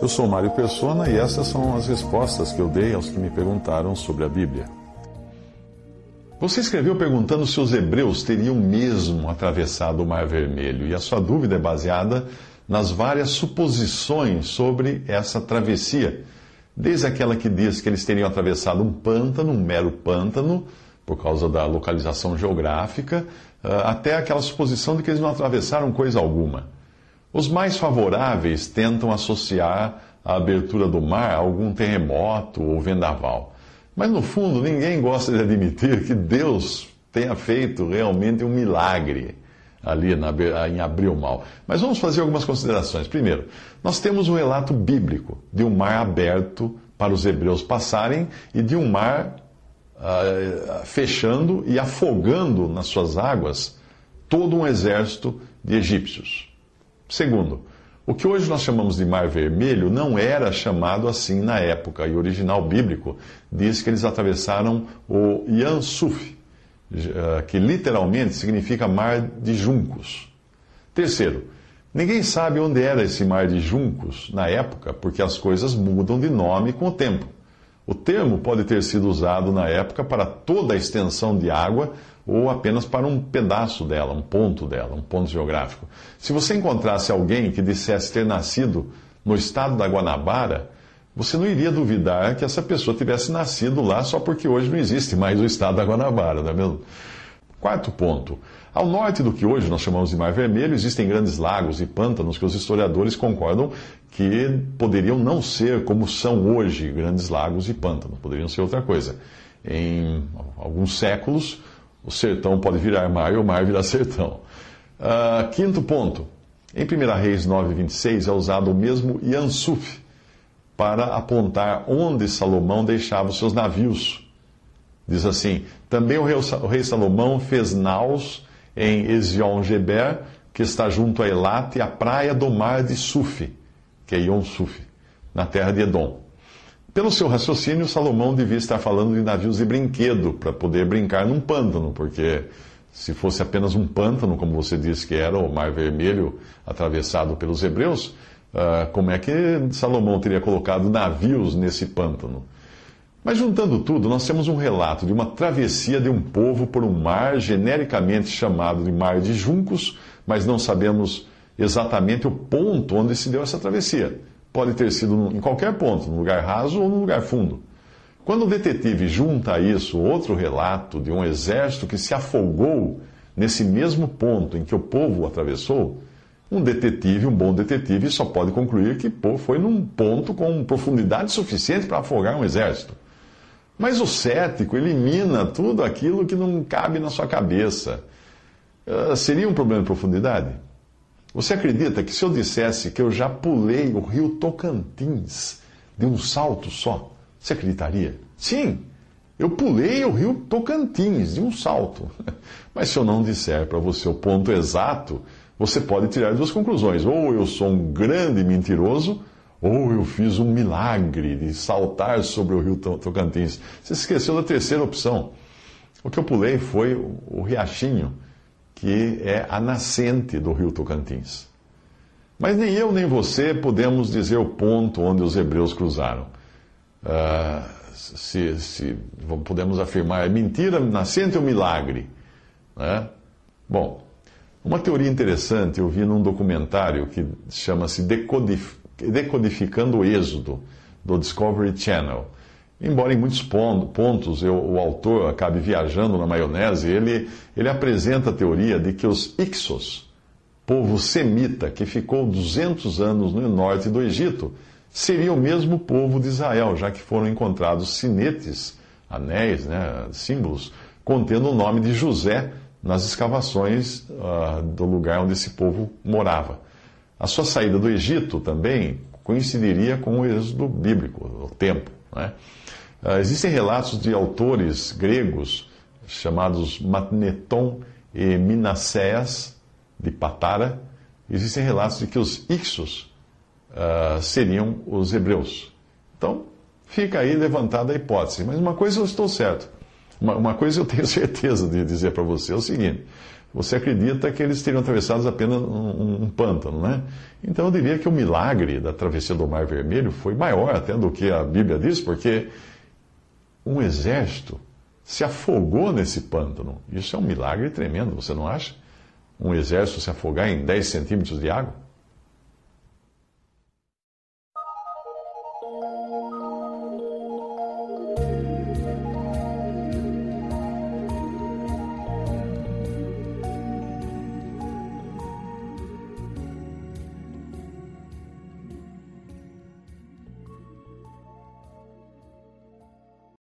Eu sou Mário Persona e essas são as respostas que eu dei aos que me perguntaram sobre a Bíblia. Você escreveu perguntando se os hebreus teriam mesmo atravessado o Mar Vermelho, e a sua dúvida é baseada nas várias suposições sobre essa travessia. Desde aquela que diz que eles teriam atravessado um pântano, um mero pântano, por causa da localização geográfica, ah, até aquela suposição de que eles não atravessaram coisa alguma. Os mais favoráveis tentam associar a abertura do mar a algum terremoto ou vendaval. Mas no fundo, ninguém gosta de admitir que Deus tenha feito realmente um milagre ali na, em abrir o mal. Mas vamos fazer algumas considerações. Primeiro, nós temos um relato bíblico de um mar aberto para os hebreus passarem e de um mar uh, fechando e afogando nas suas águas todo um exército de egípcios. Segundo, o que hoje nós chamamos de Mar Vermelho não era chamado assim na época, e o original bíblico diz que eles atravessaram o Yan Suf, eh, que literalmente significa Mar de Juncos. Terceiro, ninguém sabe onde era esse Mar de Juncos na época, porque as coisas mudam de nome com o tempo. O termo pode ter sido usado na época para toda a extensão de água ou apenas para um pedaço dela, um ponto dela, um ponto geográfico. Se você encontrasse alguém que dissesse ter nascido no estado da Guanabara, você não iria duvidar que essa pessoa tivesse nascido lá só porque hoje não existe mais o estado da Guanabara, não é mesmo? Quarto ponto. Ao norte do que hoje nós chamamos de Mar Vermelho, existem grandes lagos e pântanos que os historiadores concordam que poderiam não ser como são hoje grandes lagos e pântanos, poderiam ser outra coisa. Em alguns séculos, o sertão pode virar mar e o mar virar sertão. Uh, quinto ponto. Em 1 Reis 9, 26 é usado o mesmo Yansuf para apontar onde Salomão deixava os seus navios. Diz assim: também o rei, Salomão fez naus em Ezion-Geber, que está junto a Elat, e a praia do mar de Suf, que é Yon Suf, na terra de Edom. Pelo seu raciocínio, Salomão devia estar falando de navios de brinquedo, para poder brincar num pântano, porque se fosse apenas um pântano, como você disse que era o Mar Vermelho atravessado pelos hebreus, uh, como é que Salomão teria colocado navios nesse pântano? Mas juntando tudo, nós temos um relato de uma travessia de um povo por um mar genericamente chamado de Mar de Juncos, mas não sabemos exatamente o ponto onde se deu essa travessia. Pode ter sido em qualquer ponto, num lugar raso ou num lugar fundo. Quando o detetive junta a isso outro relato de um exército que se afogou nesse mesmo ponto em que o povo atravessou, um detetive, um bom detetive, só pode concluir que foi num ponto com profundidade suficiente para afogar um exército. Mas o cético elimina tudo aquilo que não cabe na sua cabeça. Uh, seria um problema de profundidade? Você acredita que se eu dissesse que eu já pulei o rio Tocantins de um salto só, você acreditaria? Sim, eu pulei o rio Tocantins de um salto. Mas se eu não disser para você o ponto exato, você pode tirar duas conclusões. Ou eu sou um grande mentiroso, ou eu fiz um milagre de saltar sobre o rio Tocantins. Você esqueceu da terceira opção. O que eu pulei foi o riachinho que é a nascente do rio Tocantins. Mas nem eu nem você podemos dizer o ponto onde os hebreus cruzaram. Uh, se, se, podemos afirmar é mentira, nascente ou milagre. Né? Bom, uma teoria interessante eu vi num documentário que chama-se Decodif Decodificando o Êxodo, do Discovery Channel. Embora em muitos pontos eu, o autor acabe viajando na maionese, ele, ele apresenta a teoria de que os Ixos, povo semita que ficou 200 anos no norte do Egito, seria o mesmo povo de Israel, já que foram encontrados sinetes, anéis, né, símbolos, contendo o nome de José nas escavações uh, do lugar onde esse povo morava. A sua saída do Egito também coincidiria com o êxodo bíblico, o tempo. Né? Uh, existem relatos de autores gregos chamados Matneton e Minasséas de Patara. Existem relatos de que os Ixos uh, seriam os hebreus. Então, fica aí levantada a hipótese. Mas uma coisa eu estou certo. Uma, uma coisa eu tenho certeza de dizer para você é o seguinte: você acredita que eles teriam atravessado apenas um, um, pântano, né? Então eu diria que o milagre da travessia do Mar Vermelho foi maior até do que a Bíblia diz, porque um exército se afogou nesse pântano. Isso é um milagre tremendo, você não acha? Um exército se afogar em 10 centímetros de água?